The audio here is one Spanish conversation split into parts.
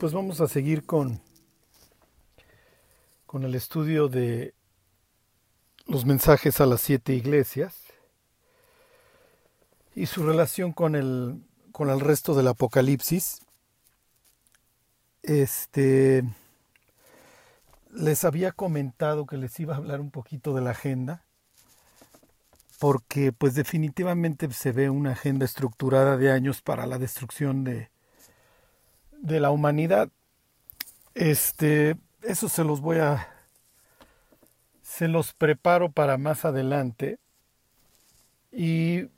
pues vamos a seguir con, con el estudio de los mensajes a las siete iglesias y su relación con el, con el resto del Apocalipsis. Este les había comentado que les iba a hablar un poquito de la agenda porque pues definitivamente se ve una agenda estructurada de años para la destrucción de, de la humanidad. Este, eso se los voy a se los preparo para más adelante y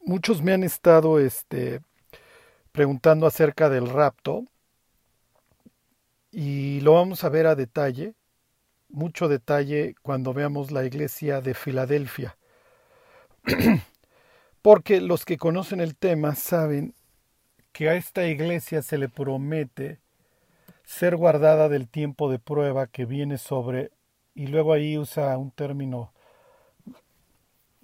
muchos me han estado este preguntando acerca del rapto y lo vamos a ver a detalle, mucho detalle cuando veamos la iglesia de Filadelfia. Porque los que conocen el tema saben que a esta iglesia se le promete ser guardada del tiempo de prueba que viene sobre, y luego ahí usa un término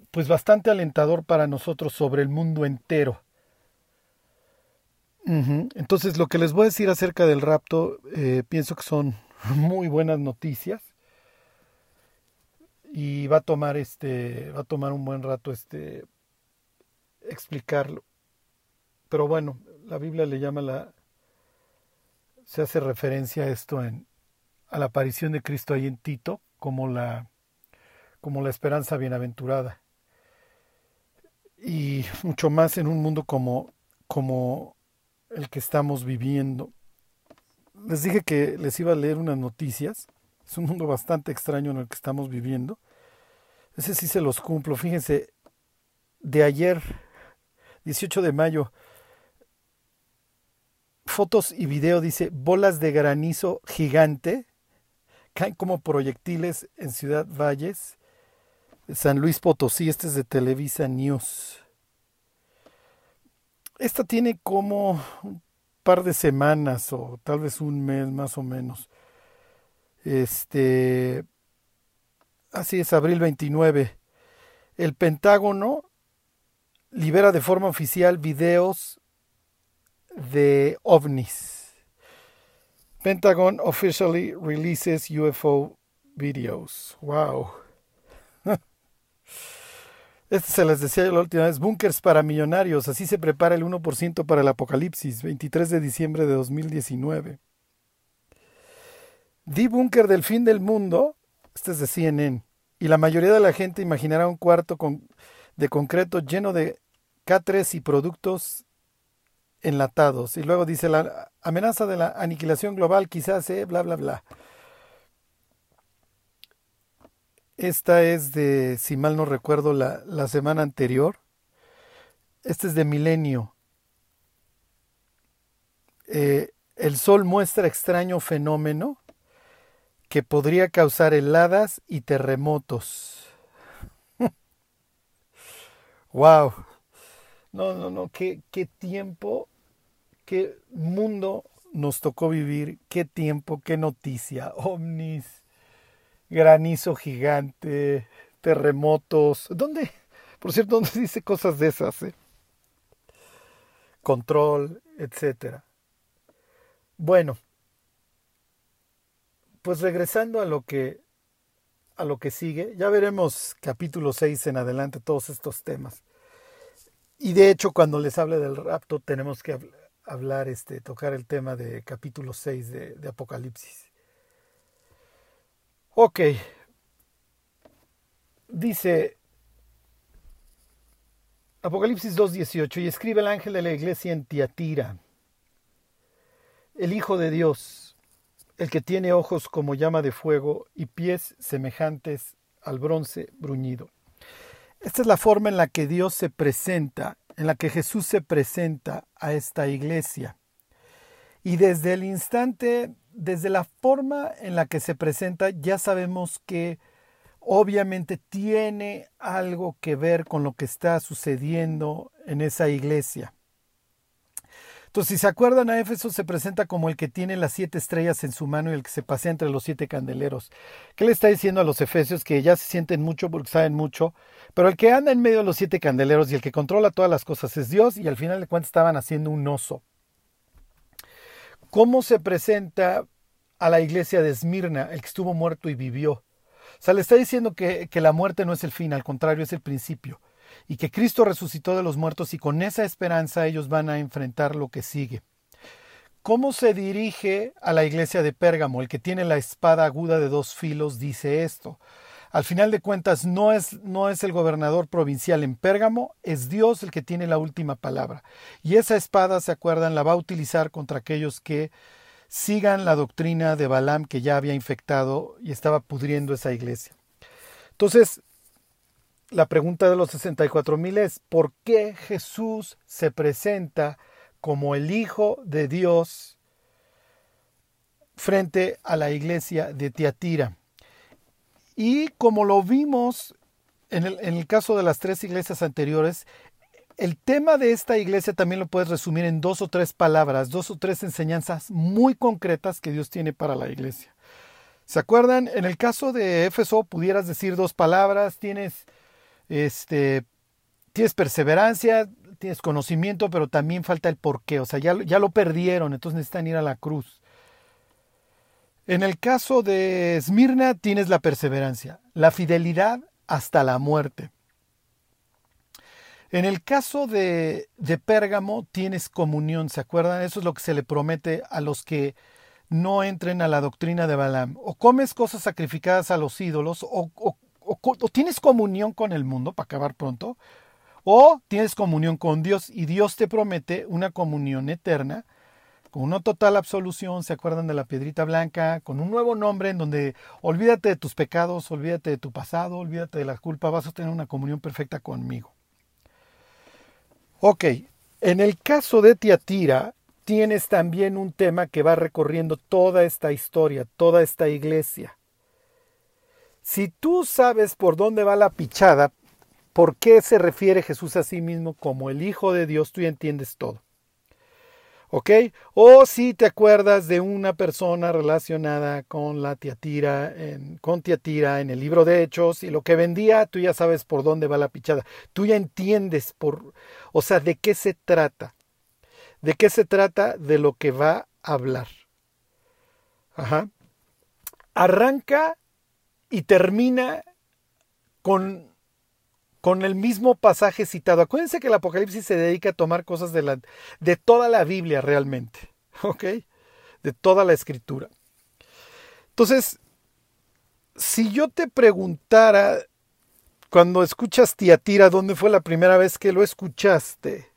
pues bastante alentador para nosotros sobre el mundo entero. Entonces lo que les voy a decir acerca del rapto, eh, pienso que son muy buenas noticias. Y va a tomar este va a tomar un buen rato este explicarlo. Pero bueno la Biblia le llama la se hace referencia a esto en a la aparición de Cristo ahí en Tito como la como la esperanza bienaventurada y mucho más en un mundo como como el que estamos viviendo les dije que les iba a leer unas noticias es un mundo bastante extraño en el que estamos viviendo. Ese sí se los cumplo. Fíjense, de ayer, 18 de mayo, fotos y video dice bolas de granizo gigante caen como proyectiles en Ciudad Valles, San Luis Potosí. Este es de Televisa News. Esta tiene como un par de semanas o tal vez un mes más o menos. Este, así es, abril 29. El Pentágono libera de forma oficial videos de ovnis. Pentagon officially releases UFO videos. Wow. Este se les decía yo la última vez, bunkers para millonarios, así se prepara el 1% para el apocalipsis, 23 de diciembre de 2019. Di búnker del fin del mundo, este es de CNN, y la mayoría de la gente imaginará un cuarto con, de concreto lleno de catres y productos enlatados. Y luego dice la amenaza de la aniquilación global quizás, eh, bla, bla, bla. Esta es de, si mal no recuerdo, la, la semana anterior. Este es de Milenio. Eh, el Sol muestra extraño fenómeno que podría causar heladas y terremotos. wow. No, no, no, qué, qué tiempo, qué mundo nos tocó vivir, qué tiempo, qué noticia, ovnis, granizo gigante, terremotos. ¿Dónde? Por cierto, ¿dónde dice cosas de esas? Eh? Control, etcétera. Bueno, pues regresando a lo que a lo que sigue, ya veremos capítulo 6 en adelante todos estos temas. Y de hecho, cuando les hable del rapto, tenemos que hablar, este, tocar el tema de capítulo 6 de, de Apocalipsis. Ok. Dice Apocalipsis 2.18, y escribe el ángel de la iglesia en Tiatira, el Hijo de Dios el que tiene ojos como llama de fuego y pies semejantes al bronce bruñido. Esta es la forma en la que Dios se presenta, en la que Jesús se presenta a esta iglesia. Y desde el instante, desde la forma en la que se presenta, ya sabemos que obviamente tiene algo que ver con lo que está sucediendo en esa iglesia. Entonces, si se acuerdan, a Éfeso se presenta como el que tiene las siete estrellas en su mano y el que se pasea entre los siete candeleros. ¿Qué le está diciendo a los efesios? Que ya se sienten mucho porque saben mucho, pero el que anda en medio de los siete candeleros y el que controla todas las cosas es Dios y al final de cuentas estaban haciendo un oso. ¿Cómo se presenta a la iglesia de Esmirna, el que estuvo muerto y vivió? O sea, le está diciendo que, que la muerte no es el fin, al contrario, es el principio. Y que Cristo resucitó de los muertos y con esa esperanza ellos van a enfrentar lo que sigue. ¿Cómo se dirige a la iglesia de Pérgamo? El que tiene la espada aguda de dos filos dice esto. Al final de cuentas, no es, no es el gobernador provincial en Pérgamo, es Dios el que tiene la última palabra. Y esa espada, ¿se acuerdan?, la va a utilizar contra aquellos que sigan la doctrina de Balaam que ya había infectado y estaba pudriendo esa iglesia. Entonces, la pregunta de los 64 mil es, ¿por qué Jesús se presenta como el Hijo de Dios frente a la iglesia de Tiatira. Y como lo vimos en el, en el, caso de las tres iglesias anteriores, el tema de esta iglesia también lo puedes resumir en dos o tres palabras, dos o tres enseñanzas muy concretas que Dios tiene para la iglesia. ¿Se acuerdan? En el caso de Éfeso pudieras decir dos palabras, tienes este tienes perseverancia, tienes conocimiento, pero también falta el porqué. O sea, ya, ya lo perdieron, entonces necesitan ir a la cruz. En el caso de Esmirna tienes la perseverancia, la fidelidad hasta la muerte. En el caso de, de Pérgamo tienes comunión, ¿se acuerdan? Eso es lo que se le promete a los que no entren a la doctrina de Balaam. O comes cosas sacrificadas a los ídolos, o, o, o tienes comunión con el mundo, para acabar pronto, o tienes comunión con Dios y Dios te promete una comunión eterna con una total absolución, ¿se acuerdan de la piedrita blanca? Con un nuevo nombre en donde olvídate de tus pecados, olvídate de tu pasado, olvídate de la culpa, vas a tener una comunión perfecta conmigo. Ok, en el caso de Tiatira, tienes también un tema que va recorriendo toda esta historia, toda esta iglesia. Si tú sabes por dónde va la pichada, por qué se refiere Jesús a sí mismo como el Hijo de Dios, tú ya entiendes todo. ¿Ok? O si te acuerdas de una persona relacionada con la Tiatira, en, con Tiatira en el libro de Hechos y lo que vendía, tú ya sabes por dónde va la pichada. Tú ya entiendes por, o sea, de qué se trata. ¿De qué se trata? De lo que va a hablar. Ajá. Arranca y termina con con el mismo pasaje citado. Acuérdense que el Apocalipsis se dedica a tomar cosas de, la, de toda la Biblia realmente, ¿ok? De toda la escritura. Entonces, si yo te preguntara, cuando escuchas Tiatira, ¿dónde fue la primera vez que lo escuchaste?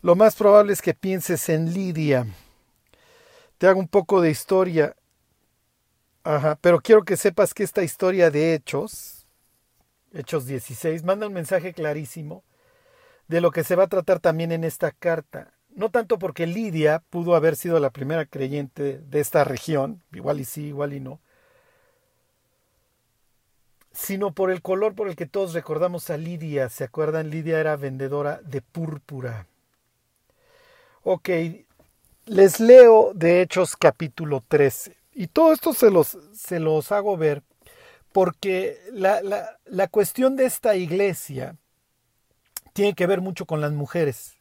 Lo más probable es que pienses en Lidia. Te hago un poco de historia. Ajá, pero quiero que sepas que esta historia de hechos, Hechos 16, manda un mensaje clarísimo de lo que se va a tratar también en esta carta. No tanto porque Lidia pudo haber sido la primera creyente de esta región, igual y sí, igual y no, sino por el color por el que todos recordamos a Lidia. ¿Se acuerdan? Lidia era vendedora de púrpura. Ok, les leo de Hechos capítulo 13. Y todo esto se los, se los hago ver porque la, la, la, cuestión de esta iglesia tiene que ver mucho con las mujeres.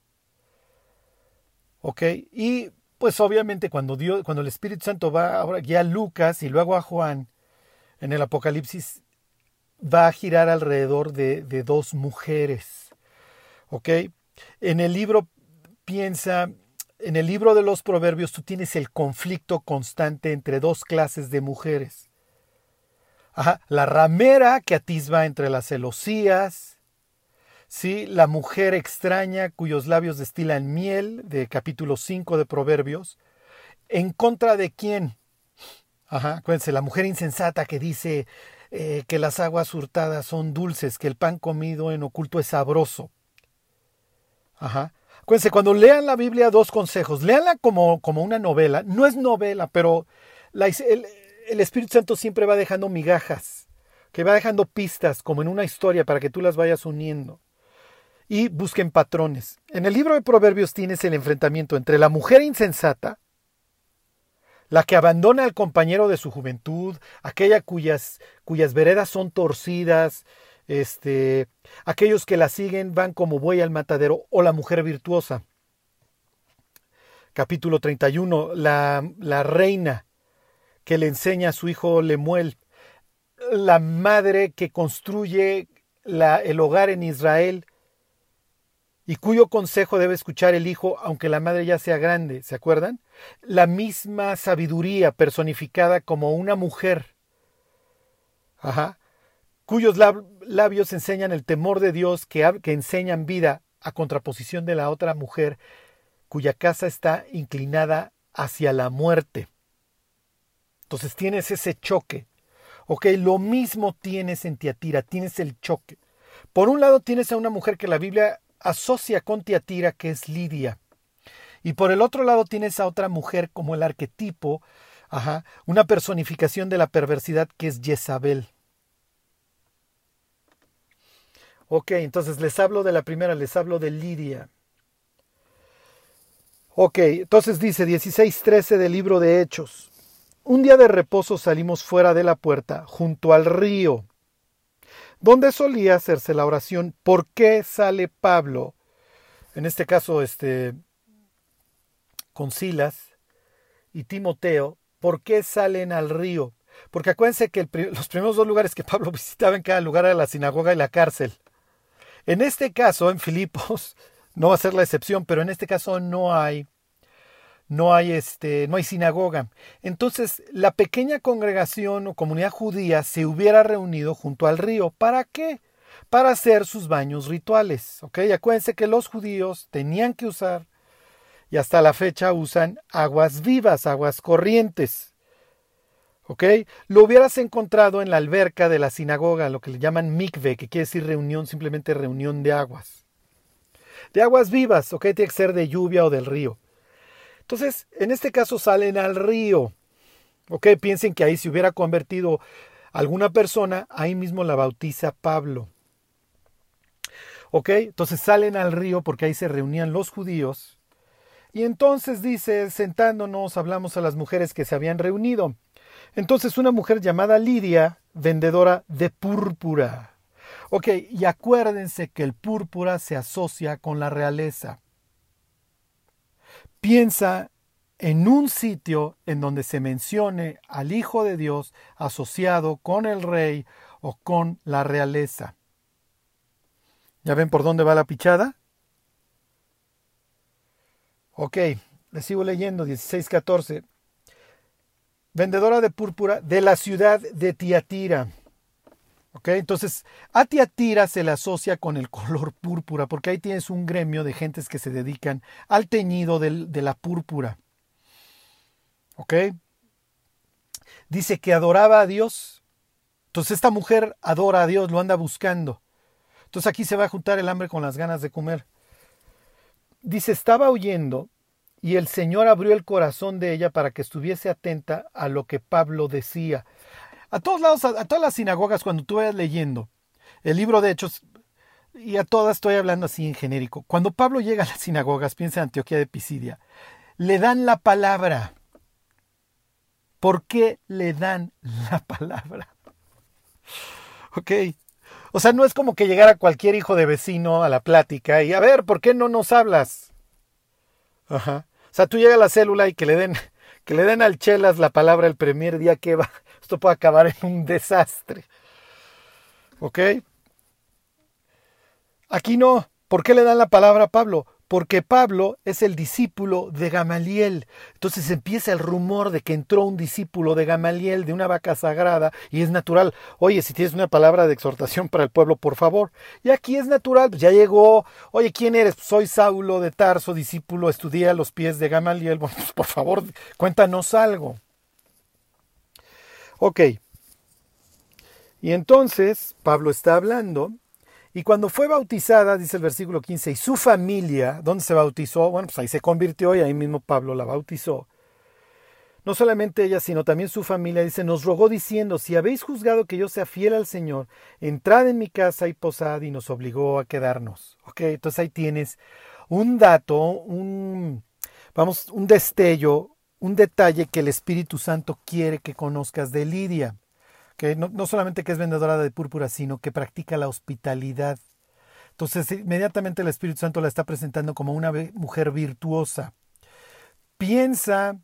¿Ok? Y pues obviamente cuando, Dios, cuando el Espíritu Santo va ahora ya a Lucas y luego a Juan en el Apocalipsis, va a girar alrededor de, de dos mujeres. ¿Ok? En el libro piensa, en el libro de los proverbios tú tienes el conflicto constante entre dos clases de mujeres la ramera que atisba entre las celosías, ¿sí? la mujer extraña cuyos labios destilan miel, de capítulo 5 de Proverbios, ¿en contra de quién? Ajá, acuérdense, la mujer insensata que dice eh, que las aguas hurtadas son dulces, que el pan comido en oculto es sabroso. Ajá. Acuérdense, cuando lean la Biblia, dos consejos. Leanla como, como una novela. No es novela, pero el, el Espíritu Santo siempre va dejando migajas, que va dejando pistas como en una historia para que tú las vayas uniendo. Y busquen patrones. En el libro de Proverbios tienes el enfrentamiento entre la mujer insensata, la que abandona al compañero de su juventud, aquella cuyas, cuyas veredas son torcidas, este, aquellos que la siguen van como buey al matadero, o la mujer virtuosa, capítulo 31, la, la reina que le enseña a su hijo Lemuel, la madre que construye la, el hogar en Israel y cuyo consejo debe escuchar el hijo aunque la madre ya sea grande, ¿se acuerdan? La misma sabiduría personificada como una mujer, ajá, cuyos labios enseñan el temor de Dios, que, que enseñan vida a contraposición de la otra mujer cuya casa está inclinada hacia la muerte. Entonces tienes ese choque. Ok, lo mismo tienes en Tiatira, tienes el choque. Por un lado tienes a una mujer que la Biblia asocia con Tiatira, que es Lidia. Y por el otro lado tienes a otra mujer como el arquetipo, ajá, una personificación de la perversidad que es Jezabel. Ok, entonces les hablo de la primera, les hablo de Lidia. Ok, entonces dice 16.13 del libro de Hechos. Un día de reposo salimos fuera de la puerta, junto al río, donde solía hacerse la oración. ¿Por qué sale Pablo? En este caso, este, con Silas y Timoteo, ¿por qué salen al río? Porque acuérdense que los primeros dos lugares que Pablo visitaba en cada lugar era la sinagoga y la cárcel. En este caso, en Filipos, no va a ser la excepción, pero en este caso no hay no hay este no hay sinagoga. Entonces, la pequeña congregación o comunidad judía se hubiera reunido junto al río, ¿para qué? Para hacer sus baños rituales, ¿ok? acuérdense que los judíos tenían que usar y hasta la fecha usan aguas vivas, aguas corrientes. Lo hubieras encontrado en la alberca de la sinagoga, lo que le llaman mikve, que quiere decir reunión, simplemente reunión de aguas. De aguas vivas, ¿ok? Tiene que ser de lluvia o del río. Entonces, en este caso salen al río. ¿Ok? Piensen que ahí se hubiera convertido alguna persona, ahí mismo la bautiza Pablo. ¿Ok? Entonces salen al río porque ahí se reunían los judíos. Y entonces dice, sentándonos, hablamos a las mujeres que se habían reunido. Entonces una mujer llamada Lidia, vendedora de púrpura. Ok, y acuérdense que el púrpura se asocia con la realeza. Piensa en un sitio en donde se mencione al Hijo de Dios asociado con el rey o con la realeza. ¿Ya ven por dónde va la pichada? Ok, le sigo leyendo 16-14. Vendedora de púrpura de la ciudad de Tiatira. Ok, entonces a Tiatira se le asocia con el color púrpura, porque ahí tienes un gremio de gentes que se dedican al teñido de la púrpura. Ok, dice que adoraba a Dios. Entonces esta mujer adora a Dios, lo anda buscando. Entonces aquí se va a juntar el hambre con las ganas de comer. Dice, estaba oyendo y el Señor abrió el corazón de ella para que estuviese atenta a lo que Pablo decía. A todos lados, a, todas las sinagogas, cuando tú vayas leyendo el libro de Hechos, y a todas estoy hablando así en genérico, cuando Pablo llega a las sinagogas, piensa en Antioquía de Pisidia, le dan la palabra. ¿Por qué le dan la palabra? Ok. O sea, no es como que llegara cualquier hijo de vecino a la plática y a ver, ¿por qué no nos hablas? Ajá. O sea, tú llegas a la célula y que le den, que le den al Chelas la palabra el primer día que va. Esto puede acabar en un desastre. ¿Ok? Aquí no. ¿Por qué le dan la palabra a Pablo? Porque Pablo es el discípulo de Gamaliel. Entonces empieza el rumor de que entró un discípulo de Gamaliel, de una vaca sagrada, y es natural. Oye, si tienes una palabra de exhortación para el pueblo, por favor. Y aquí es natural, pues ya llegó. Oye, ¿quién eres? Soy Saulo de Tarso, discípulo, estudié a los pies de Gamaliel. Bueno, pues por favor, cuéntanos algo. Ok. Y entonces Pablo está hablando y cuando fue bautizada, dice el versículo 15, y su familia, ¿dónde se bautizó? Bueno, pues ahí se convirtió y ahí mismo Pablo la bautizó. No solamente ella, sino también su familia, dice, nos rogó diciendo, si habéis juzgado que yo sea fiel al Señor, entrad en mi casa y posad y nos obligó a quedarnos. Ok, entonces ahí tienes un dato, un, vamos, un destello, un detalle que el Espíritu Santo quiere que conozcas de Lidia que no, solamente que es vendedora de púrpura, sino que practica la hospitalidad. Entonces, inmediatamente el Espíritu Santo la está presentando como una mujer virtuosa. piensa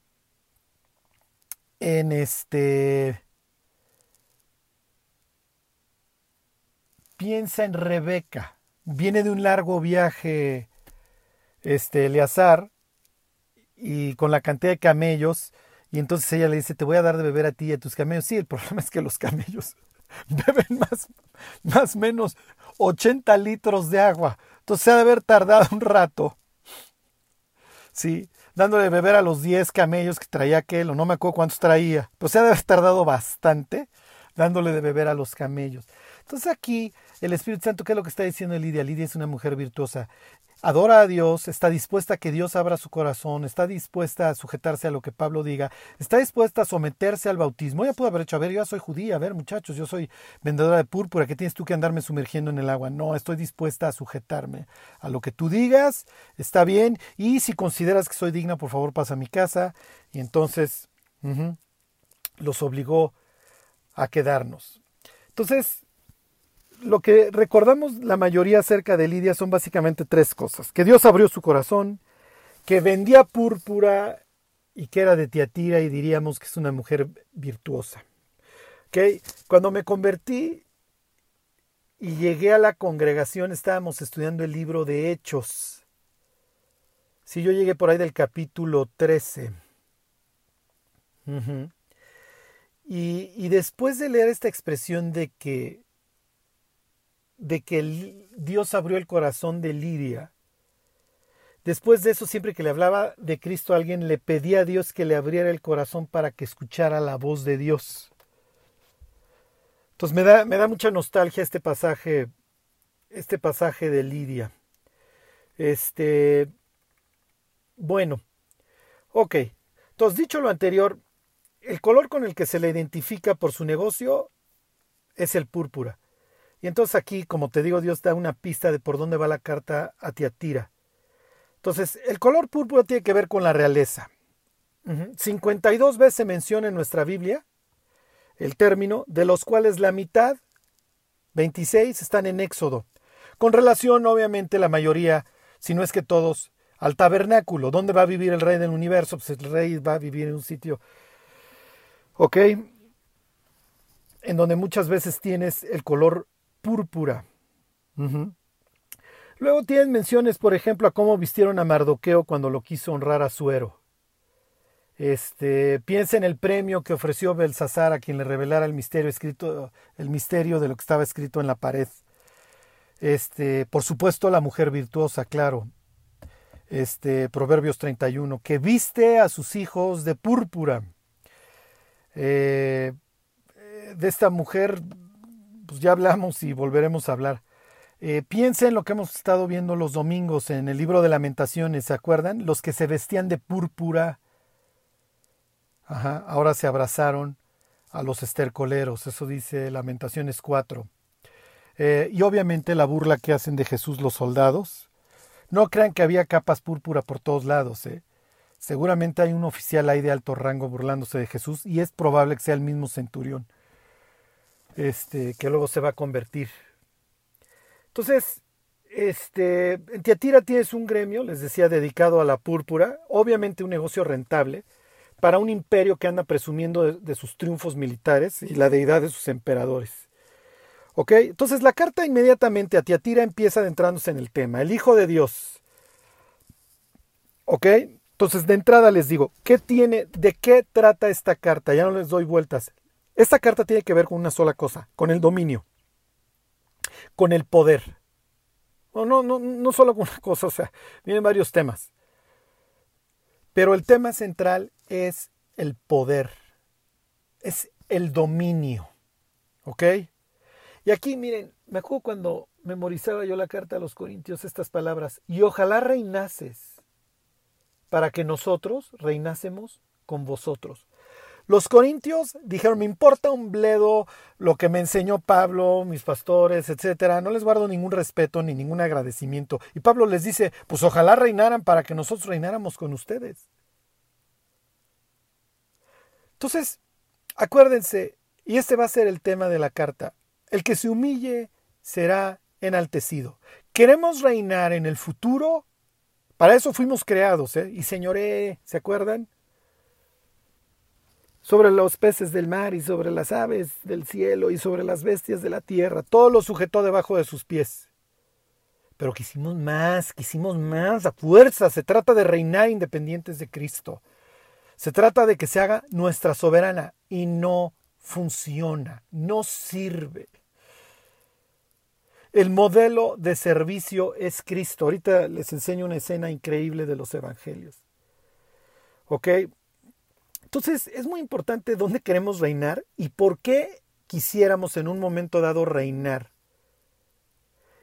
en este piensa en Rebeca. Viene de un largo viaje este Eleazar y con la cantidad de camellos y entonces ella le dice, "Te voy a dar de beber a ti y a tus camellos." Sí, el problema es que los camellos beben más más menos 80 litros de agua. Entonces se ha de haber tardado un rato. Sí, dándole de beber a los 10 camellos que traía aquel, o no me acuerdo cuántos traía. Pues se ha de haber tardado bastante dándole de beber a los camellos. Entonces aquí el Espíritu Santo, ¿qué es lo que está diciendo Lidia? Lidia es una mujer virtuosa. Adora a Dios, está dispuesta a que Dios abra su corazón, está dispuesta a sujetarse a lo que Pablo diga, está dispuesta a someterse al bautismo. Ella pudo haber hecho, a ver, yo soy judía, a ver muchachos, yo soy vendedora de púrpura, ¿qué tienes tú que andarme sumergiendo en el agua? No, estoy dispuesta a sujetarme a lo que tú digas, está bien, y si consideras que soy digna, por favor pasa a mi casa. Y entonces los obligó a quedarnos. Entonces, lo que recordamos la mayoría acerca de Lidia son básicamente tres cosas. Que Dios abrió su corazón, que vendía púrpura y que era de Tiatira y diríamos que es una mujer virtuosa. ¿Okay? Cuando me convertí y llegué a la congregación estábamos estudiando el libro de Hechos. Si yo llegué por ahí del capítulo 13. y, y después de leer esta expresión de que de que Dios abrió el corazón de Lidia. Después de eso, siempre que le hablaba de Cristo a alguien, le pedía a Dios que le abriera el corazón para que escuchara la voz de Dios. Entonces me da, me da mucha nostalgia este pasaje, este pasaje de Lidia. Este, bueno, ok. Entonces, dicho lo anterior, el color con el que se le identifica por su negocio es el púrpura. Y entonces aquí, como te digo, Dios da una pista de por dónde va la carta a Tiatira. Entonces, el color púrpura tiene que ver con la realeza. 52 veces se menciona en nuestra Biblia el término, de los cuales la mitad, 26, están en Éxodo. Con relación, obviamente, la mayoría, si no es que todos, al tabernáculo. ¿Dónde va a vivir el rey del universo? Pues el rey va a vivir en un sitio, ¿ok? En donde muchas veces tienes el color púrpura. Luego tienen menciones, por ejemplo, a cómo vistieron a Mardoqueo cuando lo quiso honrar a Suero. Este, piensa en el premio que ofreció Belsasar a quien le revelara el misterio escrito, el misterio de lo que estaba escrito en la pared. Este, por supuesto, la mujer virtuosa, claro. Este, Proverbios 31, que viste a sus hijos de púrpura. Eh, de esta mujer pues ya hablamos y volveremos a hablar. Eh, piensa en lo que hemos estado viendo los domingos en el libro de lamentaciones, ¿se acuerdan? Los que se vestían de púrpura, ajá, ahora se abrazaron a los estercoleros, eso dice Lamentaciones 4. Eh, y obviamente la burla que hacen de Jesús los soldados. No crean que había capas púrpura por todos lados. ¿eh? Seguramente hay un oficial ahí de alto rango burlándose de Jesús y es probable que sea el mismo centurión este, que luego se va a convertir. Entonces, este, en Tiatira tienes un gremio, les decía, dedicado a la púrpura, obviamente un negocio rentable, para un imperio que anda presumiendo de, sus triunfos militares y la deidad de sus emperadores. ¿Ok? Entonces la carta inmediatamente a Tiatira empieza adentrándose en el tema, el Hijo de Dios. ¿Ok? Entonces de entrada les digo, ¿qué tiene, de qué trata esta carta? Ya no les doy vueltas. Esta carta tiene que ver con una sola cosa, con el dominio, con el poder. No, no, no, no solo con una cosa, o sea, vienen varios temas. Pero el tema central es el poder, es el dominio. ¿Ok? Y aquí, miren, me acuerdo cuando memorizaba yo la carta a los Corintios estas palabras, y ojalá reinases para que nosotros reinásemos con vosotros. Los corintios dijeron, me importa un bledo lo que me enseñó Pablo, mis pastores, etcétera. No les guardo ningún respeto ni ningún agradecimiento. Y Pablo les dice, pues ojalá reinaran para que nosotros reináramos con ustedes. Entonces, acuérdense, y este va a ser el tema de la carta, el que se humille será enaltecido. ¿Queremos reinar en el futuro? Para eso fuimos creados, ¿eh? Y señoré, ¿se acuerdan? Sobre los peces del mar y sobre las aves del cielo y sobre las bestias de la tierra. Todo lo sujetó debajo de sus pies. Pero quisimos más, quisimos más, a fuerza. Se trata de reinar independientes de Cristo. Se trata de que se haga nuestra soberana y no funciona, no sirve. El modelo de servicio es Cristo. Ahorita les enseño una escena increíble de los evangelios. ¿Ok? Entonces es muy importante dónde queremos reinar y por qué quisiéramos en un momento dado reinar.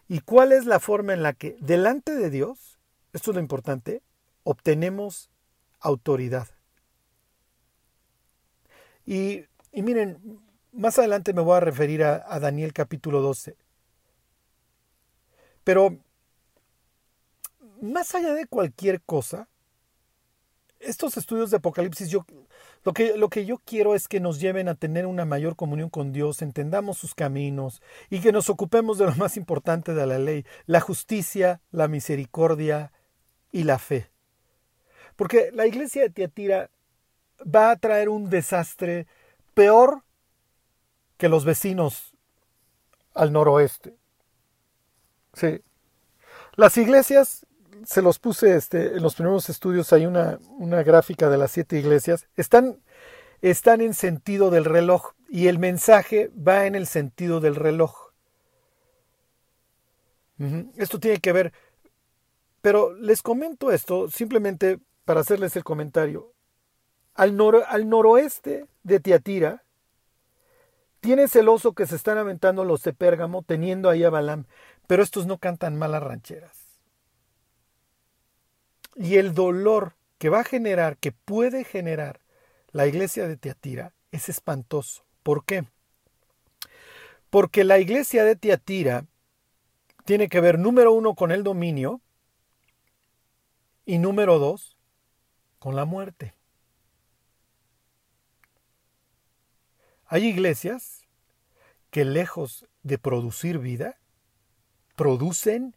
Y cuál es la forma en la que delante de Dios, esto es lo importante, obtenemos autoridad. Y, miren, más adelante me voy a referir a, a Daniel capítulo 12. Pero más allá de cualquier cosa, estos estudios de Apocalipsis, yo, lo, que, lo que yo quiero es que nos lleven a tener una mayor comunión con Dios, entendamos sus caminos y que nos ocupemos de lo más importante de la ley, la justicia, la misericordia y la fe. Porque la iglesia de Tiatira va a traer un desastre peor que los vecinos al noroeste. Sí. Las iglesias, se los puse este, en los primeros estudios, hay una, una gráfica de las siete iglesias, están, están en sentido del reloj y el mensaje va en el sentido del reloj. Esto tiene que ver, pero les comento esto simplemente para hacerles el comentario. Al, noroeste de Tiatira, tienes el oso que se están aventando los de Pérgamo, teniendo ahí a Balaam. Pero estos no cantan malas rancheras. Y el dolor que va a generar, que puede generar la iglesia de Teatira, es espantoso. ¿Por qué? Porque la iglesia de Teatira tiene que ver, número uno, con el dominio y número dos, con la muerte. Hay iglesias que lejos de producir vida, producen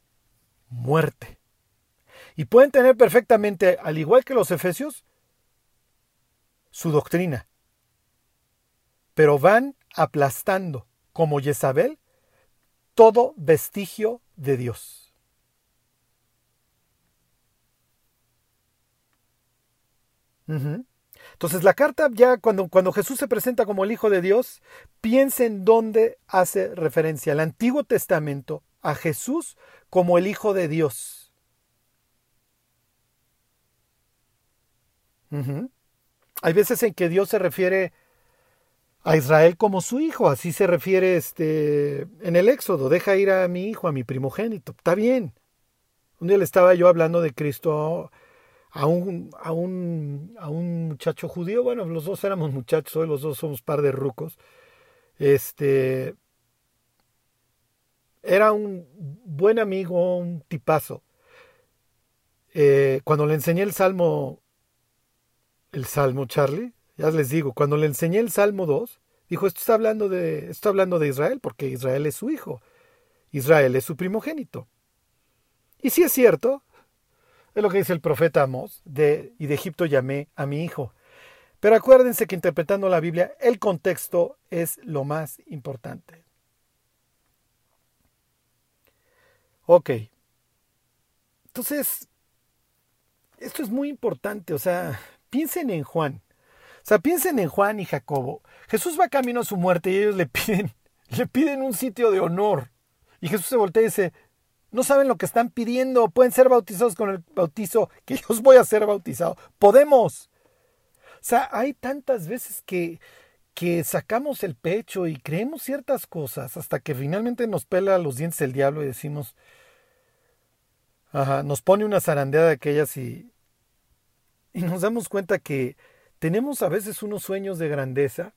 muerte. Y pueden tener perfectamente, al igual que los efesios, su doctrina. Pero van aplastando, como Jezabel, todo vestigio de Dios. Entonces la carta ya cuando, cuando Jesús se presenta como el Hijo de Dios, piensen dónde hace referencia el Antiguo Testamento a Jesús como el Hijo de Dios. Hay veces en que Dios se refiere a Israel como su hijo, así se refiere este en el Éxodo, deja ir a mi hijo, a mi primogénito. Está bien. Un día le estaba yo hablando de Cristo a un, a un, a un muchacho judío, bueno, los dos éramos muchachos, hoy los dos somos par de rucos. Este, era un buen amigo, un tipazo. Eh, cuando le enseñé el Salmo, el Salmo Charlie, ya les digo, cuando le enseñé el Salmo 2, dijo, esto está hablando de, hablando de Israel, porque Israel es su hijo. Israel es su primogénito. Y si es cierto, es lo que dice el profeta Amos, de, y de Egipto llamé a mi hijo. Pero acuérdense que interpretando la Biblia, el contexto es lo más importante. Ok. Entonces, esto es muy importante, o sea, piensen en Juan. O sea, piensen en Juan y Jacobo. Jesús va camino a su muerte y ellos le piden, le piden un sitio de honor. Y Jesús se voltea y dice, no saben lo que están pidiendo, pueden ser bautizados con el bautizo que yo os voy a ser bautizado. Podemos. O sea, hay tantas veces que, que sacamos el pecho y creemos ciertas cosas hasta que finalmente nos pela los dientes el diablo y decimos, ajá, nos pone una zarandeada de aquellas y, y nos damos cuenta que tenemos a veces unos sueños de grandeza.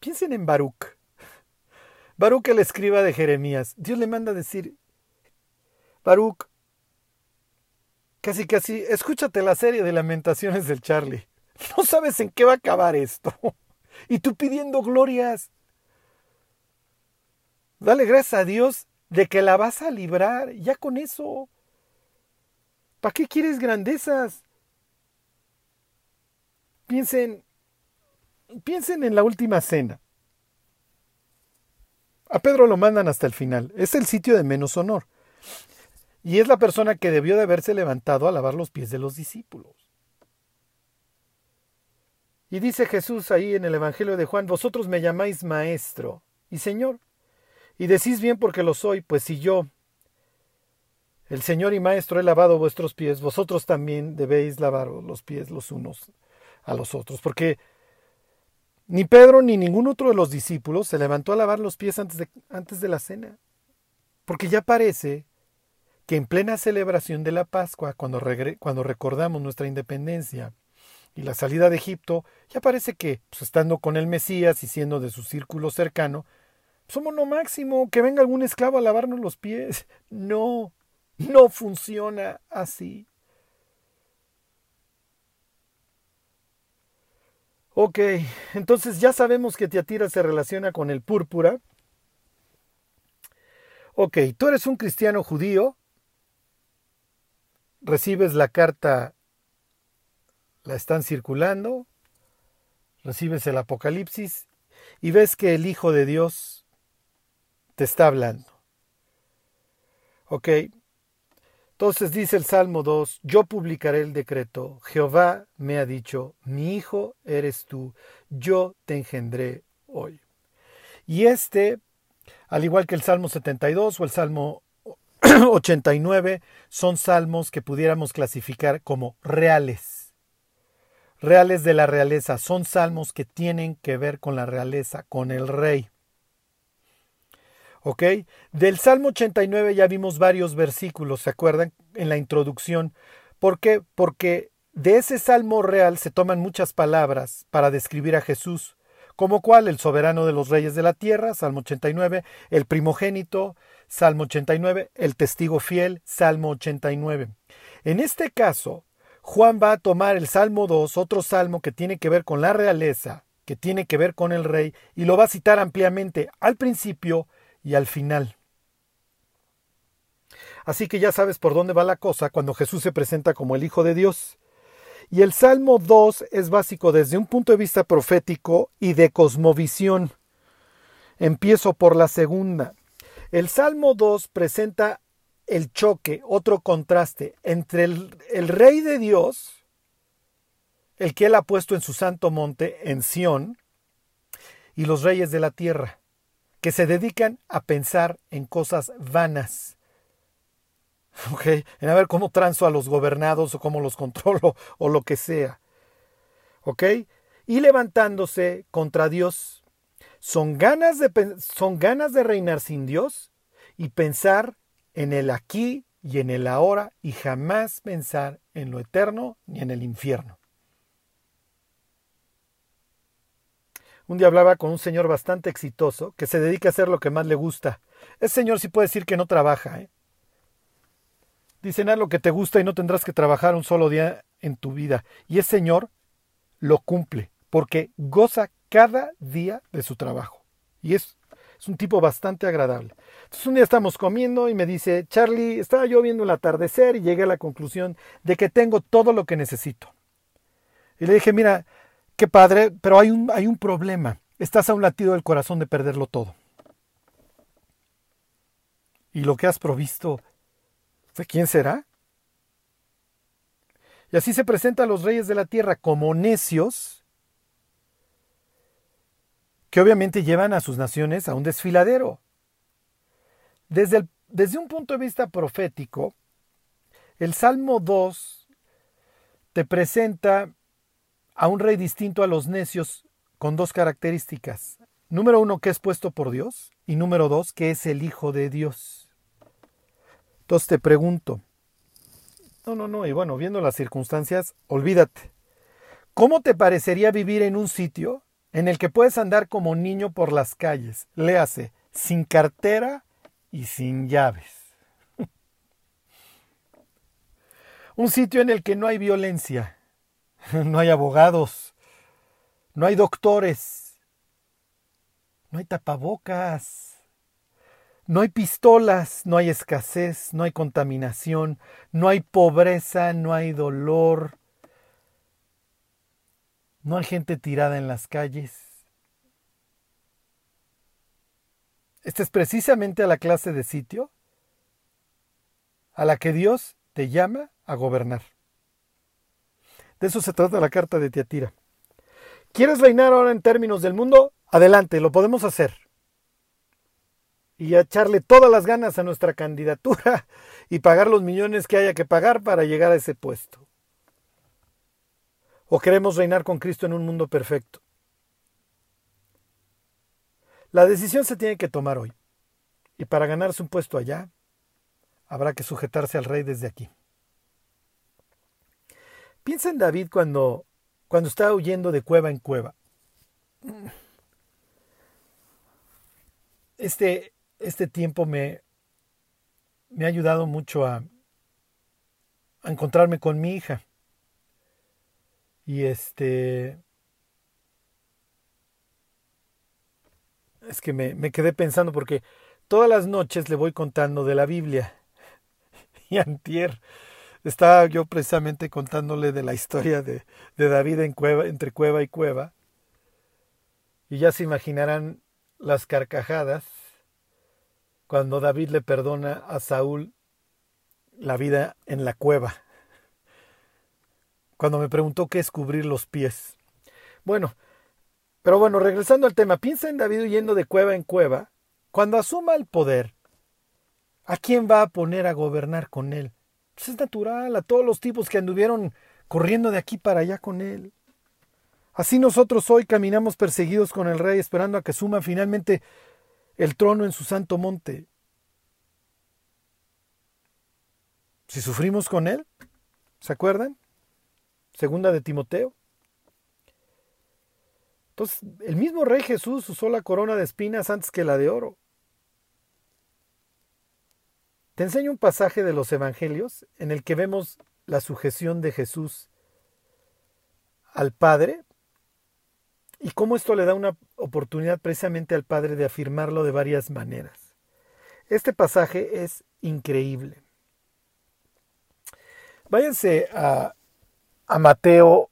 Piensen en Baruch. Baruch el escriba de Jeremías. Dios le manda a decir, Baruch, casi casi, escúchate la serie de lamentaciones del Charlie. No sabes en qué va a acabar esto. Y tú pidiendo glorias. Dale gracias a Dios de que la vas a librar. Ya con eso. ¿Para qué quieres grandezas? Piensen, piensen en la última cena. A Pedro lo mandan hasta el final. Es el sitio de menos honor. Y es la persona que debió de haberse levantado a lavar los pies de los discípulos. Y dice Jesús ahí en el Evangelio de Juan, vosotros me llamáis maestro y Señor, y decís bien porque lo soy, pues si yo, el Señor y Maestro, he lavado vuestros pies, vosotros también debéis lavar los pies los unos a los otros, porque ni Pedro ni ningún otro de los discípulos se levantó a lavar los pies antes de, antes de la cena, porque ya parece que en plena celebración de la Pascua, cuando, cuando recordamos nuestra independencia y la salida de Egipto, ya parece que, pues, estando con el Mesías y siendo de su círculo cercano, somos lo máximo, que venga algún esclavo a lavarnos los pies. No, no funciona así. Ok, entonces ya sabemos que Tiatira se relaciona con el púrpura. Ok, tú eres un cristiano judío, recibes la carta, la están circulando, recibes el Apocalipsis y ves que el Hijo de Dios te está hablando. Ok, entonces dice el Salmo 2, yo publicaré el decreto, Jehová me ha dicho, mi hijo eres tú, yo te engendré hoy. Y este, al igual que el Salmo 72 o el Salmo 89, son salmos que pudiéramos clasificar como reales. Reales de la realeza, son salmos que tienen que ver con la realeza, con el rey. ¿Ok? Del Salmo 89 ya vimos varios versículos, ¿se acuerdan? En la introducción. ¿Por qué? Porque de ese Salmo real se toman muchas palabras para describir a Jesús, como cuál el soberano de los reyes de la tierra, Salmo 89, el primogénito, Salmo 89, el testigo fiel, Salmo 89. En este caso, Juan va a tomar el Salmo 2, otro salmo que tiene que ver con la realeza, que tiene que ver con el rey, y lo va a citar ampliamente al principio y al final. Así que ya sabes por dónde va la cosa cuando Jesús se presenta como el Hijo de Dios. Y el Salmo 2 es básico desde un punto de vista profético y de cosmovisión. Empiezo por la segunda. El Salmo 2 presenta el choque, otro contraste entre el, el, Rey de Dios, el que él ha puesto en su santo monte, en Sión, y los reyes de la tierra que se dedican a pensar en cosas vanas. En a ver cómo transo a los gobernados o cómo los controlo o lo que sea. ¿Ok? Y levantándose contra Dios. Son ganas, de, son ganas de reinar sin Dios y pensar en el aquí y en el ahora y jamás pensar en lo eterno ni en el infierno. Un día hablaba con un señor bastante exitoso que se dedica a hacer lo que más le gusta. Ese señor sí puede decir que no trabaja. ¿eh? Dicen haz lo que te gusta y no tendrás que trabajar un solo día en tu vida. Y ese señor lo cumple porque goza cada día de su trabajo. Y es, es un tipo bastante agradable. Entonces un día estamos comiendo y me dice, Charlie, estaba yo viendo el atardecer y llegué a la conclusión de que tengo todo lo que necesito. Y le dije, mira, Qué padre, pero hay un, hay un problema. Estás a un latido del corazón de perderlo todo. Y lo que has provisto, ¿fue quién será? Y así se presenta a los reyes de la tierra como necios, que obviamente llevan a sus naciones a un desfiladero. Desde, el, desde un punto de vista profético, el Salmo 2 te presenta a un rey distinto a los necios con dos características. Número uno, que es puesto por Dios, y número dos, que es el Hijo de Dios. Entonces te pregunto, no, no, no, y bueno, viendo las circunstancias, olvídate. ¿Cómo te parecería vivir en un sitio en el que puedes andar como niño por las calles, léase, sin cartera y sin llaves? un sitio en el que no hay violencia, no hay abogados, no hay doctores, no hay tapabocas, No hay pistolas, no hay escasez, no hay contaminación, no hay pobreza, no hay dolor, no hay gente tirada en las calles. Esta es precisamente a la clase de sitio a la que Dios te llama a gobernar. De eso se trata la carta de Tiatira. ¿Quieres reinar ahora en términos del mundo? Adelante, lo podemos hacer y echarle todas las ganas a nuestra candidatura y pagar los millones que haya que pagar para llegar a ese puesto. ¿O queremos reinar con Cristo en un mundo perfecto? La decisión se tiene que tomar hoy. Y para ganarse un puesto allá, habrá que sujetarse al rey desde aquí. Piensa en David cuando, cuando está huyendo de cueva en cueva. Este, este tiempo me, me ha ayudado mucho a, a encontrarme con mi hija. Y este... Es que me, me, quedé pensando porque todas las noches le voy contando de la Biblia. Y antier estaba yo precisamente contándole de la historia de, David en cueva, entre cueva y cueva. Y ya se imaginarán las carcajadas cuando David le perdona a Saúl la vida en la cueva. Cuando me preguntó qué es cubrir los pies. Bueno, pero bueno, regresando al tema, piensa en David huyendo de cueva en cueva. Cuando asuma el poder, ¿a quién va a poner a gobernar con él? Pues es natural, a todos los tipos que anduvieron corriendo de aquí para allá con él. Así nosotros hoy caminamos perseguidos con el rey esperando a que suma finalmente el trono en su santo monte. Si sufrimos con él, ¿se acuerdan? Segunda de Timoteo. Entonces, el mismo rey Jesús usó la corona de espinas antes que la de oro. Te enseño un pasaje de los Evangelios en el que vemos la sujeción de Jesús al Padre y cómo esto le da una oportunidad precisamente al Padre de afirmarlo de varias maneras. Este pasaje es increíble. Váyanse a, a Mateo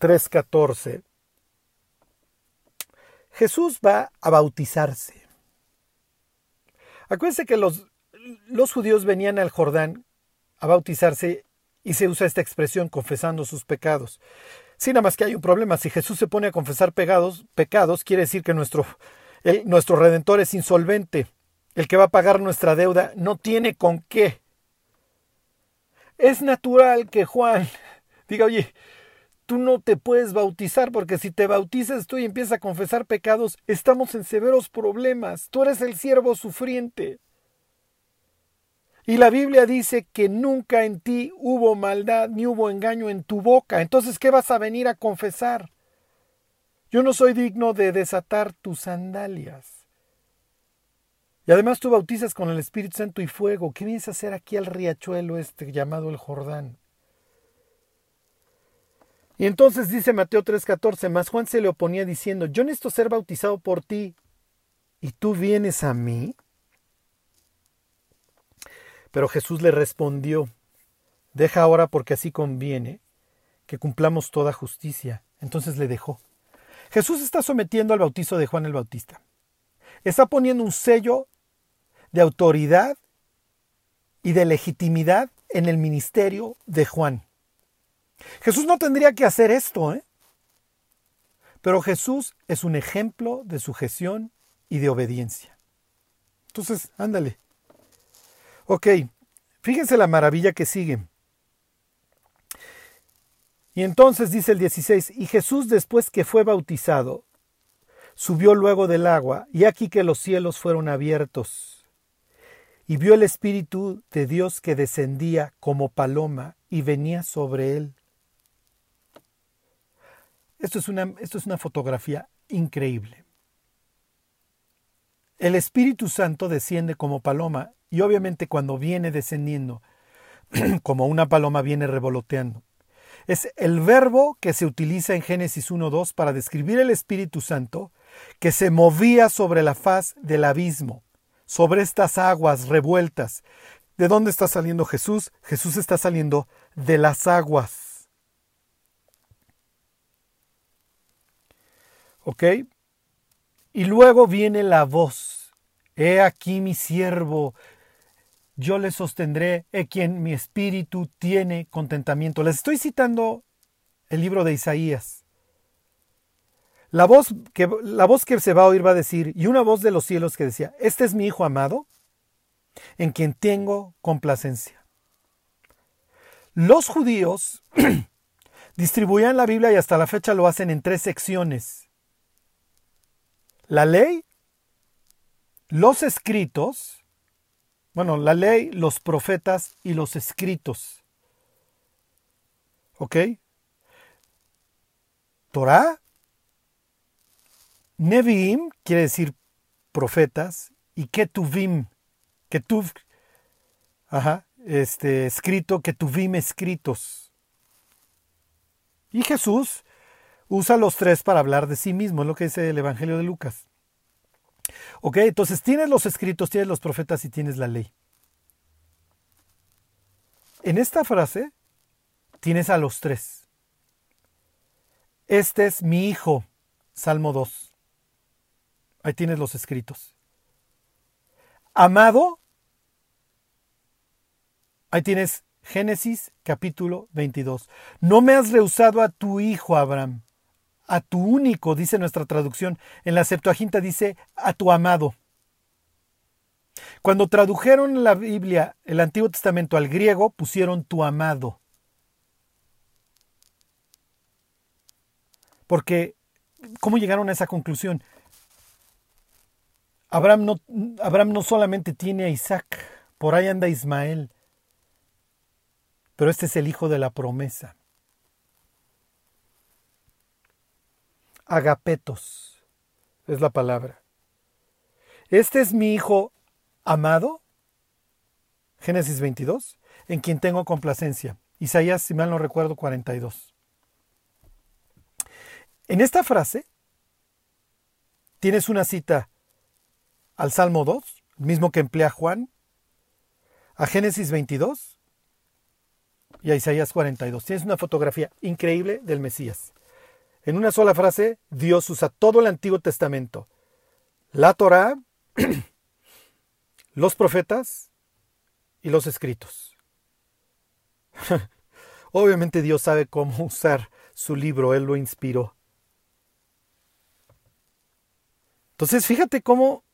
3:14. Jesús va a bautizarse. Acuérdense que los, los judíos venían al Jordán a bautizarse y se usa esta expresión confesando sus pecados. Sí, nada más que hay un problema. Si Jesús se pone a confesar pecados, pecados quiere decir que nuestro, nuestro Redentor es insolvente. El que va a pagar nuestra deuda no tiene con qué. Es natural que Juan diga, oye, tú no te puedes bautizar porque si te bautizas tú y empiezas a confesar pecados, estamos en severos problemas. Tú eres el siervo sufriente. Y la Biblia dice que nunca en ti hubo maldad ni hubo engaño en tu boca. Entonces, ¿qué vas a venir a confesar? Yo no soy digno de desatar tus sandalias. Y además tú bautizas con el Espíritu Santo y fuego. ¿Qué vienes a hacer aquí al riachuelo este llamado el Jordán? Y entonces dice Mateo 3:14, más Juan se le oponía diciendo, yo necesito ser bautizado por ti, ¿y tú vienes a mí? Pero Jesús le respondió, deja ahora porque así conviene que cumplamos toda justicia. Entonces le dejó. Jesús está sometiendo al bautizo de Juan el Bautista. Está poniendo un sello de autoridad y de legitimidad en el ministerio de Juan. Jesús no tendría que hacer esto, ¿eh? Pero Jesús es un ejemplo de sujeción y de obediencia. Entonces, ándale, Ok, fíjense la maravilla que sigue. Y entonces dice el 16, y Jesús después que fue bautizado, subió luego del agua, y aquí que los cielos fueron abiertos, y vio el Espíritu de Dios que descendía como paloma y venía sobre él. Esto es una, esto es una fotografía increíble. El Espíritu Santo desciende como paloma y obviamente cuando viene descendiendo, como una paloma viene revoloteando. Es el verbo que se utiliza en Génesis 1.2 para describir el Espíritu Santo que se movía sobre la faz del abismo, sobre estas aguas revueltas. ¿De dónde está saliendo Jesús? Jesús está saliendo de las aguas. ¿Ok? Y luego viene la voz. He aquí mi siervo, yo le sostendré, he quien mi espíritu tiene contentamiento. Les estoy citando el libro de Isaías. La voz, que, la voz que se va a oír va a decir, y una voz de los cielos que decía, este es mi Hijo amado, en quien tengo complacencia. Los judíos distribuían la Biblia y hasta la fecha lo hacen en tres secciones. La ley, los escritos, bueno, la ley, los profetas y los escritos. ¿Ok? Torah, Nevi'im quiere decir profetas y Ketuvim, Ketuv, ajá, este, escrito, Ketuvim escritos. Y Jesús usa los tres para hablar de sí mismo, es lo que dice el Evangelio de Lucas. Ok, entonces tienes los escritos, tienes los profetas y tienes la ley. En esta frase tienes a los tres. Este es mi hijo, Salmo 2. Ahí tienes los escritos. Amado, ahí tienes Génesis capítulo 22. No me has rehusado a tu hijo Abraham, a tu único, dice nuestra traducción. En la Septuaginta dice a tu amado. Cuando tradujeron la Biblia, el Antiguo Testamento al griego, pusieron tu amado. Porque, ¿cómo llegaron a esa conclusión? Abraham no, Abraham no solamente tiene a Isaac, por ahí anda Ismael, pero este es el hijo de la promesa. Agapetos es la palabra. Este es mi hijo amado, Génesis 22, en quien tengo complacencia. Isaías, si mal no recuerdo, 42. En esta frase tienes una cita al Salmo 2, mismo que emplea Juan, a Génesis 22 y a Isaías 42. Tienes una fotografía increíble del Mesías. En una sola frase, Dios usa todo el Antiguo Testamento, la Torá, los profetas y los escritos. Obviamente Dios sabe cómo usar su libro, Él lo inspiró. Entonces, fíjate cómo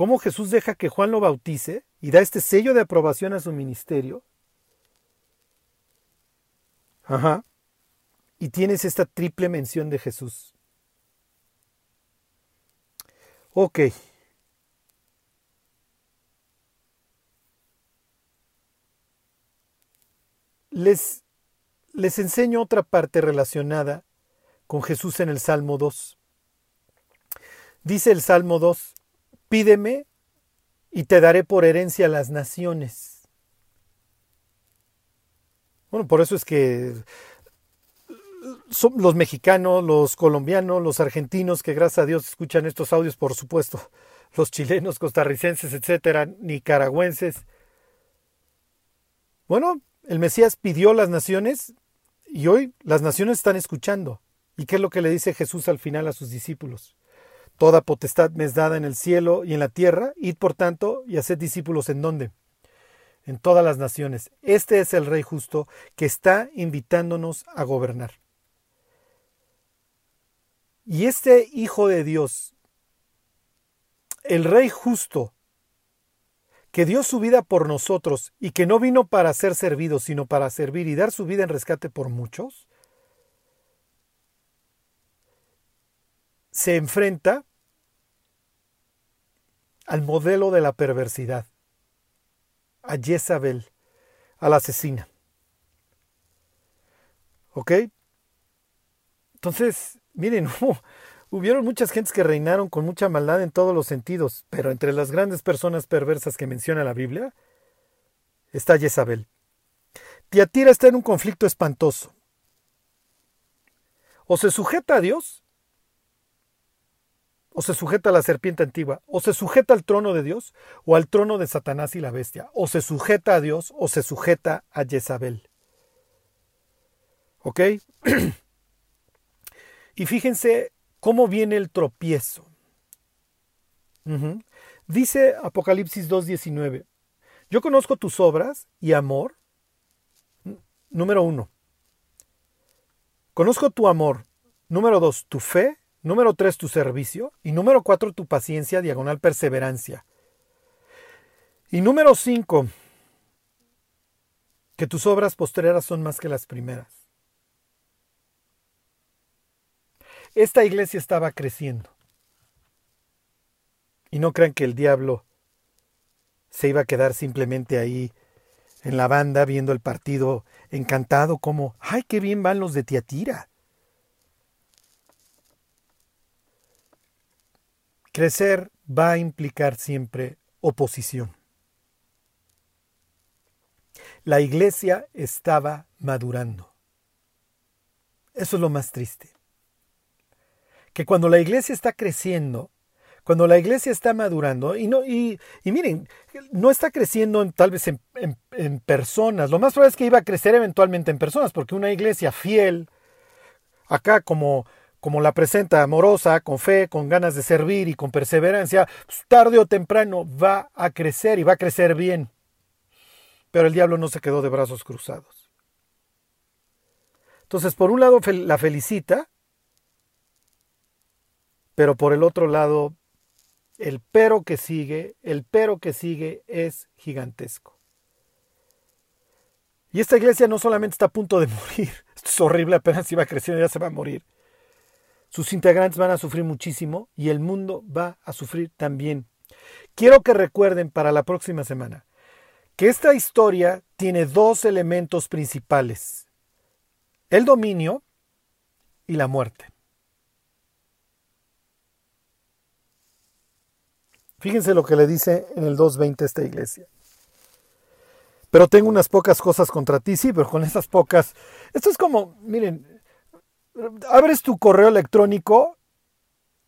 cómo Jesús deja que Juan lo bautice y da este sello de aprobación a su ministerio. Ajá. Y tienes esta triple mención de Jesús. Ok. Les, les enseño otra parte relacionada con Jesús en el Salmo 2. Dice el Salmo 2, Pídeme y te daré por herencia las naciones. Bueno, por eso es que los mexicanos, los colombianos, los argentinos, que gracias a Dios escuchan estos audios, por supuesto, los chilenos, costarricenses, etcétera, nicaragüenses. Bueno, el Mesías pidió las naciones y hoy las naciones están escuchando. ¿Y qué es lo que le dice Jesús al final a sus discípulos? Toda potestad me es dada en el cielo y en la tierra, id por tanto y haced discípulos en dónde? En todas las naciones. Este es el Rey justo que está invitándonos a gobernar. Y este Hijo de Dios, el Rey justo, que dio su vida por nosotros y que no vino para ser servido, sino para servir y dar su vida en rescate por muchos, se enfrenta al modelo de la perversidad, a Jezabel, a la asesina. ¿Ok? Entonces, miren, hubieron muchas gentes que reinaron con mucha maldad en todos los sentidos, pero entre las grandes personas perversas que menciona la Biblia está Jezabel. Tiatira está en un conflicto espantoso. O se sujeta a Dios o se sujeta a la serpiente antigua, o se sujeta al trono de Dios, o al trono de Satanás y la bestia, o se sujeta a Dios, o se sujeta a Jezabel. ¿Ok? y fíjense cómo viene el tropiezo. Dice Apocalipsis 2.19, yo conozco tus obras y amor. Número uno. Conozco tu amor. Número dos, tu fe. Número tres, tu servicio. Y número cuatro, tu paciencia, diagonal perseverancia. Y número cinco, que tus obras postreras son más que las primeras. Esta iglesia estaba creciendo. Y no crean que el diablo se iba a quedar simplemente ahí en la banda viendo el partido encantado como, ay, qué bien van los de Tiatira. Crecer va a implicar siempre oposición. La iglesia estaba madurando. Eso es lo más triste. Que cuando la iglesia está creciendo, cuando la iglesia está madurando, y, no, y, miren, no está creciendo tal vez en, en, personas, lo más probable es que iba a crecer eventualmente en personas, porque una iglesia fiel, acá como, como la presenta, amorosa, con fe, con ganas de servir y con perseverancia, pues, tarde o temprano va a crecer y va a crecer bien. Pero el diablo no se quedó de brazos cruzados. Entonces, por un lado la felicita, pero por el otro lado el pero que sigue, el pero que sigue es gigantesco. Y esta iglesia no solamente está a punto de morir, esto es horrible, apenas iba creciendo, ya se va a morir. Sus integrantes van a sufrir muchísimo y el mundo va a sufrir también. Quiero que recuerden para la próxima semana que esta historia tiene dos elementos principales, el dominio y la muerte. Fíjense lo que le dice en el 2.20 esta iglesia. Pero tengo unas pocas cosas contra ti, sí, pero con esas pocas... Esto es como, miren, abres tu correo electrónico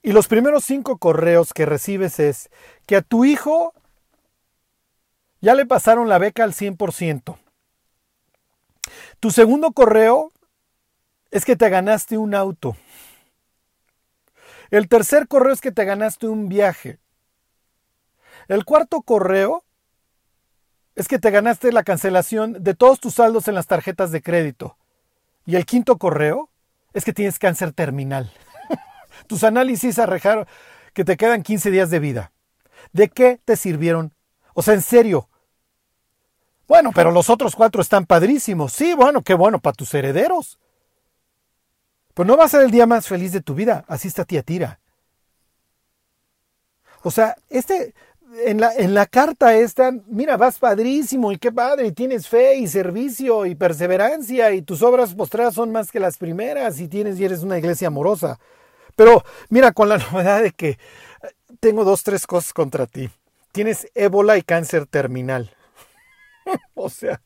y los primeros cinco correos que recibes es que a tu hijo ya le pasaron la beca al 100%. Tu segundo correo es que te ganaste un auto. El tercer correo es que te ganaste un viaje. El cuarto correo es que te ganaste la cancelación de todos tus saldos en las tarjetas de crédito. Y el quinto correo es que tienes cáncer terminal. tus análisis arrejaron que te quedan 15 días de vida. ¿De qué te sirvieron? O sea, en serio. Bueno, pero los otros cuatro están padrísimos. Sí, bueno, qué bueno para tus herederos. Pues no va a ser el día más feliz de tu vida. Así está tía Tira. O sea, este, en la, en la carta esta, mira, vas padrísimo y qué padre, y tienes fe y servicio y perseverancia y tus obras postreras son más que las primeras y tienes y eres una iglesia amorosa. Pero mira, con la novedad de que eh, tengo dos, tres cosas contra ti. Tienes ébola y cáncer terminal. o sea,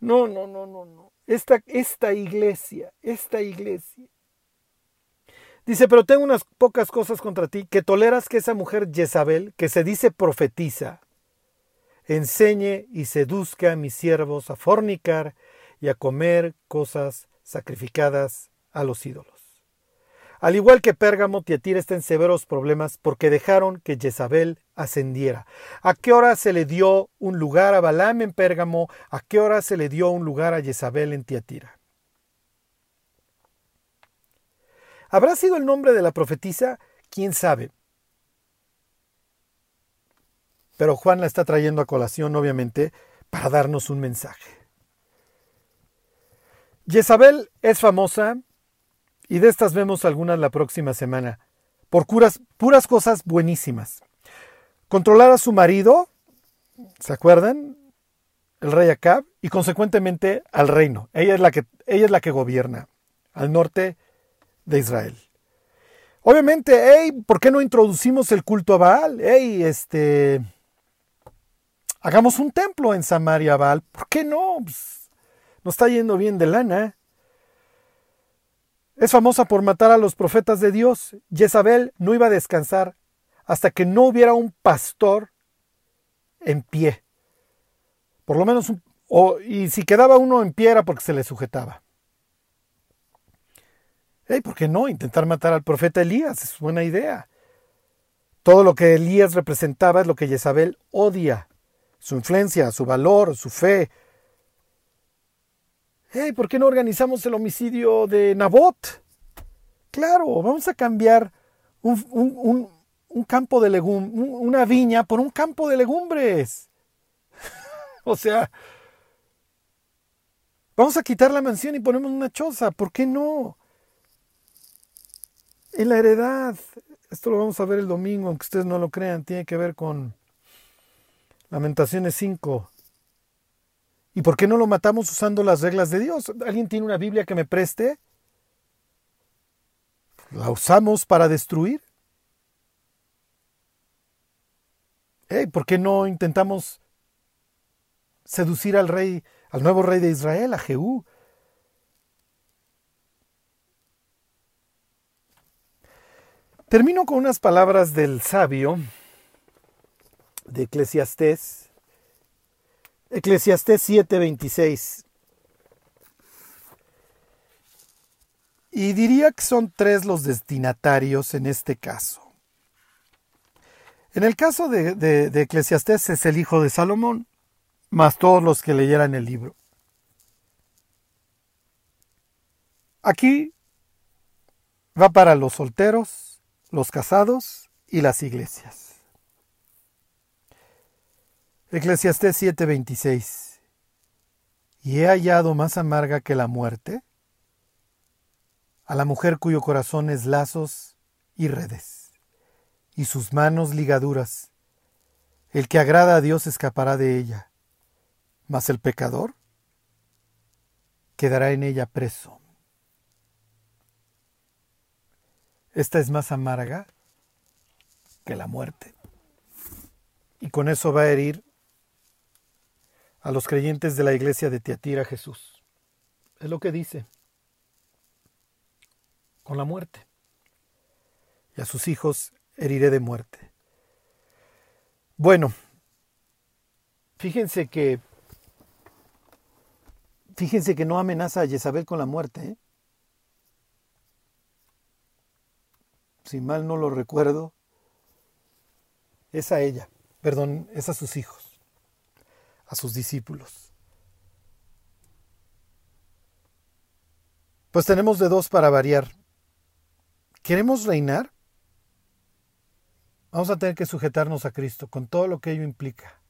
no, no, no, no, no. Esta, esta iglesia, esta iglesia Dice, pero tengo unas pocas cosas contra ti, que toleras que esa mujer Jezabel, que se dice profetiza, enseñe y seduzca a mis siervos a fornicar y a comer cosas sacrificadas a los ídolos. Al igual que Pérgamo, Tiatira está en severos problemas porque dejaron que Jezabel ascendiera. ¿A qué hora se le dio un lugar a Balaam en Pérgamo? ¿A qué hora se le dio un lugar a Jezabel en Tiatira? ¿Habrá sido el nombre de la profetisa? ¿Quién sabe? Pero Juan la está trayendo a colación, obviamente, para darnos un mensaje. Jezabel es famosa, y de estas vemos algunas la próxima semana, por curas, puras cosas buenísimas. Controlar a su marido, ¿se acuerdan? El rey Acab, y consecuentemente al reino. Ella es la que, ella es la que gobierna. Al norte de Israel. Obviamente, hey, ¿por qué no introducimos el culto a Baal? Hey, este, hagamos un templo en Samaria Baal. ¿Por qué no? Pues, nos está yendo bien de lana. Es famosa por matar a los profetas de Dios. Jezabel no iba a descansar hasta que no hubiera un pastor en pie. Por lo menos, o, y si quedaba uno en pie era porque se le sujetaba. ¿Por qué no? Intentar matar al profeta Elías es buena idea. Todo lo que Elías representaba es lo que Jezabel odia. Su influencia, su valor, su fe. ¿Por qué no organizamos el homicidio de Nabot? Claro, vamos a cambiar un, un campo de legumbres, una viña por un campo de legumbres. o sea, vamos a quitar la mansión y ponemos una choza. ¿Por qué no? En la heredad, esto lo vamos a ver el domingo, aunque ustedes no lo crean, tiene que ver con Lamentaciones 5. ¿Y por qué no lo matamos usando las reglas de Dios? ¿Alguien tiene una Biblia que me preste? ¿La usamos para destruir? ¿Por qué no intentamos seducir al rey, al nuevo rey de Israel, a Jehú? Termino con unas palabras del sabio de Eclesiastés, Eclesiastés 7:26. Y diría que son tres los destinatarios en este caso. En el caso de, de, Eclesiastés es el hijo de Salomón, más todos los que leyeran el libro. Aquí va para los solteros, los casados y las iglesias. Eclesiastés 7:26 ¿Y he hallado más amarga que la muerte? A la mujer cuyo corazón es lazos y redes, y sus manos ligaduras. El que agrada a Dios escapará de ella, mas el pecador quedará en ella preso. Esta es más amarga que la muerte. Y con eso va a herir a los creyentes de la iglesia de Tiatira Jesús. Es lo que dice. Con la muerte. Y a sus hijos heriré de muerte. Bueno, fíjense que fíjense que no amenaza a Jezabel con la muerte. ¿eh? Si mal no lo recuerdo, es a ella, perdón, es a sus hijos, a sus discípulos. Pues tenemos de dos para variar. ¿Queremos reinar? Vamos a tener que sujetarnos a Cristo con todo lo que ello implica.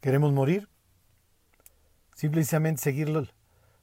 ¿Queremos morir? Simplemente seguirlo